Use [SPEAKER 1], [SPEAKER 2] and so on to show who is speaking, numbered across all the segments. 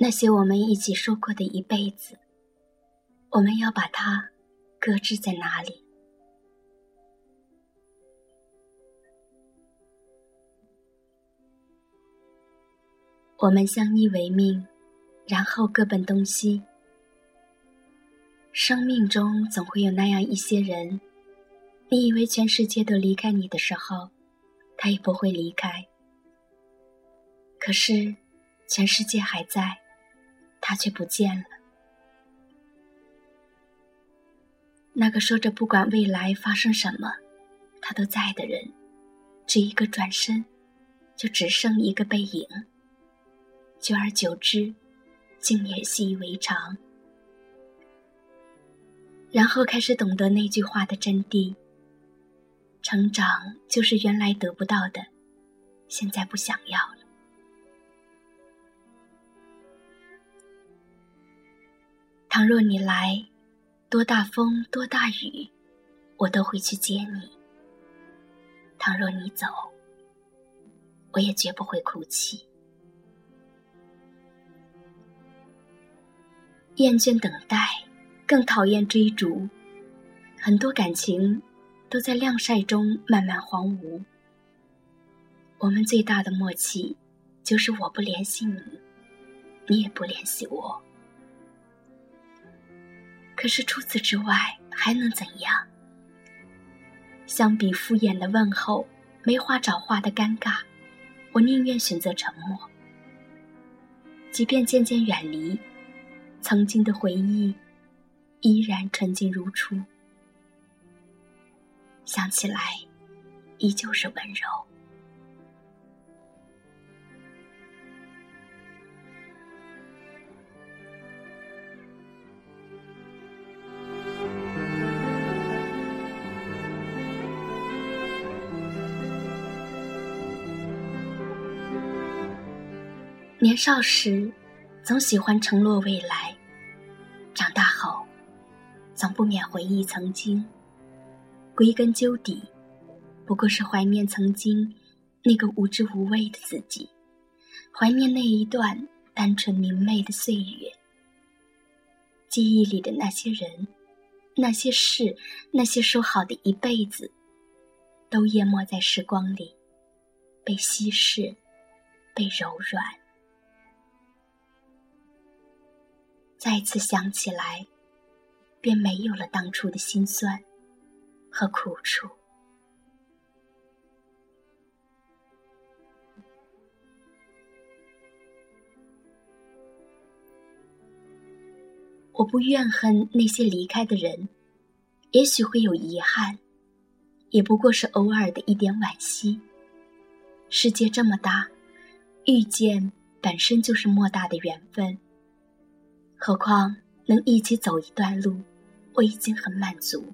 [SPEAKER 1] 那些我们一起说过的一辈子，我们要把它搁置在哪里？我们相依为命，然后各奔东西。生命中总会有那样一些人，你以为全世界都离开你的时候，他也不会离开。可是，全世界还在，他却不见了。那个说着不管未来发生什么，他都在的人，只一个转身，就只剩一个背影。久而久之，竟也习以为常。然后开始懂得那句话的真谛：成长就是原来得不到的，现在不想要了。倘若你来，多大风多大雨，我都会去接你；倘若你走，我也绝不会哭泣。厌倦等待，更讨厌追逐。很多感情都在晾晒中慢慢荒芜。我们最大的默契，就是我不联系你，你也不联系我。可是除此之外，还能怎样？相比敷衍的问候，没话找话的尴尬，我宁愿选择沉默。即便渐渐远离。曾经的回忆，依然纯净如初。想起来，依旧是温柔。年少时。总喜欢承诺未来，长大后，总不免回忆曾经。归根究底，不过是怀念曾经那个无知无畏的自己，怀念那一段单纯明媚的岁月。记忆里的那些人、那些事、那些说好的一辈子，都淹没在时光里，被稀释，被柔软。再次想起来，便没有了当初的心酸和苦楚。我不怨恨那些离开的人，也许会有遗憾，也不过是偶尔的一点惋惜。世界这么大，遇见本身就是莫大的缘分。何况能一起走一段路，我已经很满足。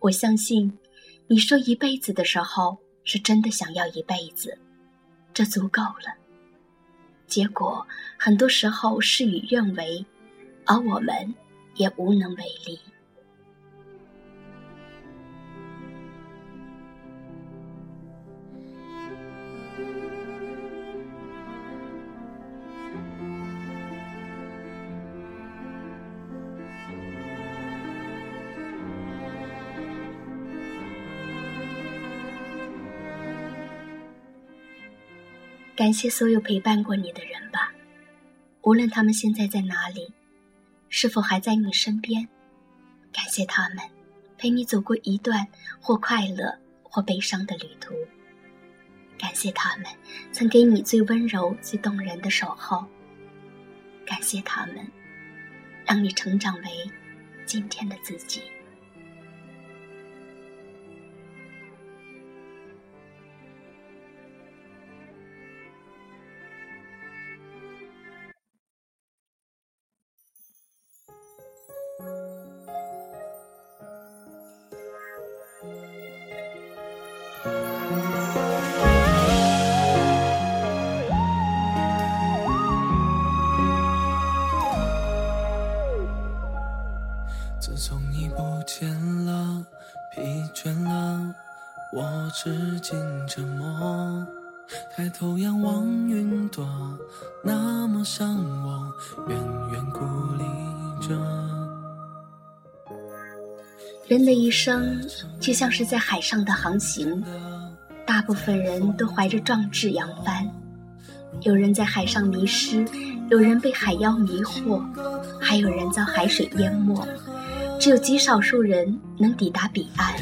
[SPEAKER 1] 我相信，你说一辈子的时候，是真的想要一辈子，这足够了。结果很多时候事与愿违，而我们也无能为力。感谢所有陪伴过你的人吧，无论他们现在在哪里，是否还在你身边，感谢他们陪你走过一段或快乐或悲伤的旅途。感谢他们曾给你最温柔、最动人的守候。感谢他们，让你成长为今天的自己。
[SPEAKER 2] 自从你不见了，疲倦了，我只尽折磨。抬头仰望云朵，那么向往，远远孤立着。
[SPEAKER 1] 人的一生就像是在海上的航行，大部分人都怀着壮志扬帆，有人在海上迷失，有人被海妖迷惑，还有人遭海水淹没，只有极少数人能抵达彼岸。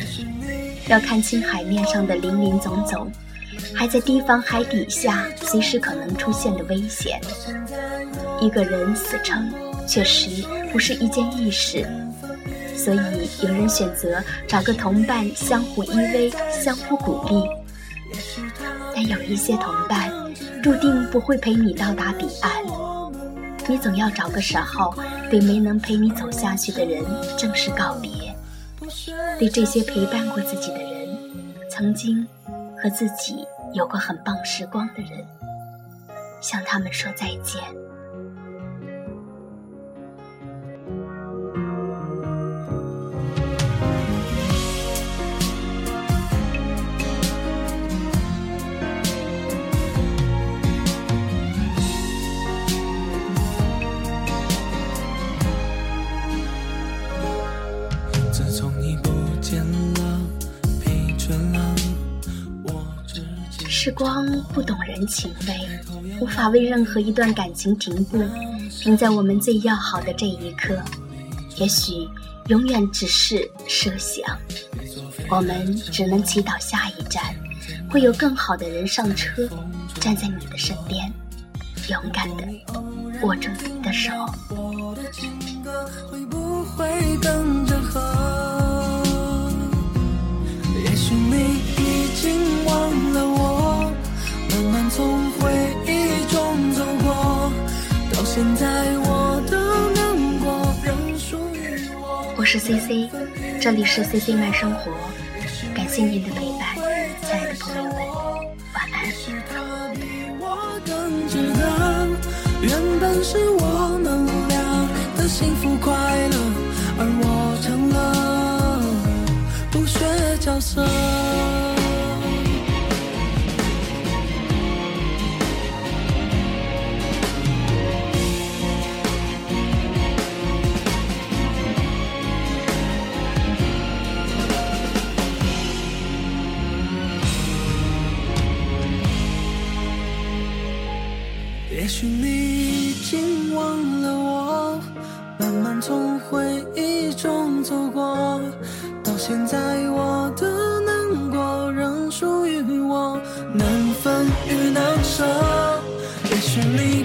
[SPEAKER 1] 要看清海面上的林林总总，还在提防海底下随时可能出现的危险。一个人死撑，确实不是一件易事，所以有人选择找个同伴，相互依偎，相互鼓励。但有一些同伴，注定不会陪你到达彼岸。你总要找个时候，对没能陪你走下去的人正式告别。对这些陪伴过自己的人，曾经和自己有过很棒时光的人，向他们说再见。时光不懂人情味，无法为任何一段感情停步，停在我们最要好的这一刻。也许永远只是设想，我们只能祈祷下一站会有更好的人上车，站在你的身边，勇敢的握住你的手。
[SPEAKER 2] 也许你已经忘了我。
[SPEAKER 1] 是 C C，这里是 C C 慢生活，感谢您的陪伴，亲爱的朋友们，晚安。
[SPEAKER 2] 原本是我们俩的幸福快乐，而我成了不学角色。也许你已经忘了我，慢慢从回忆中走过，到现在我的难过仍属于我，难分与难舍。也许你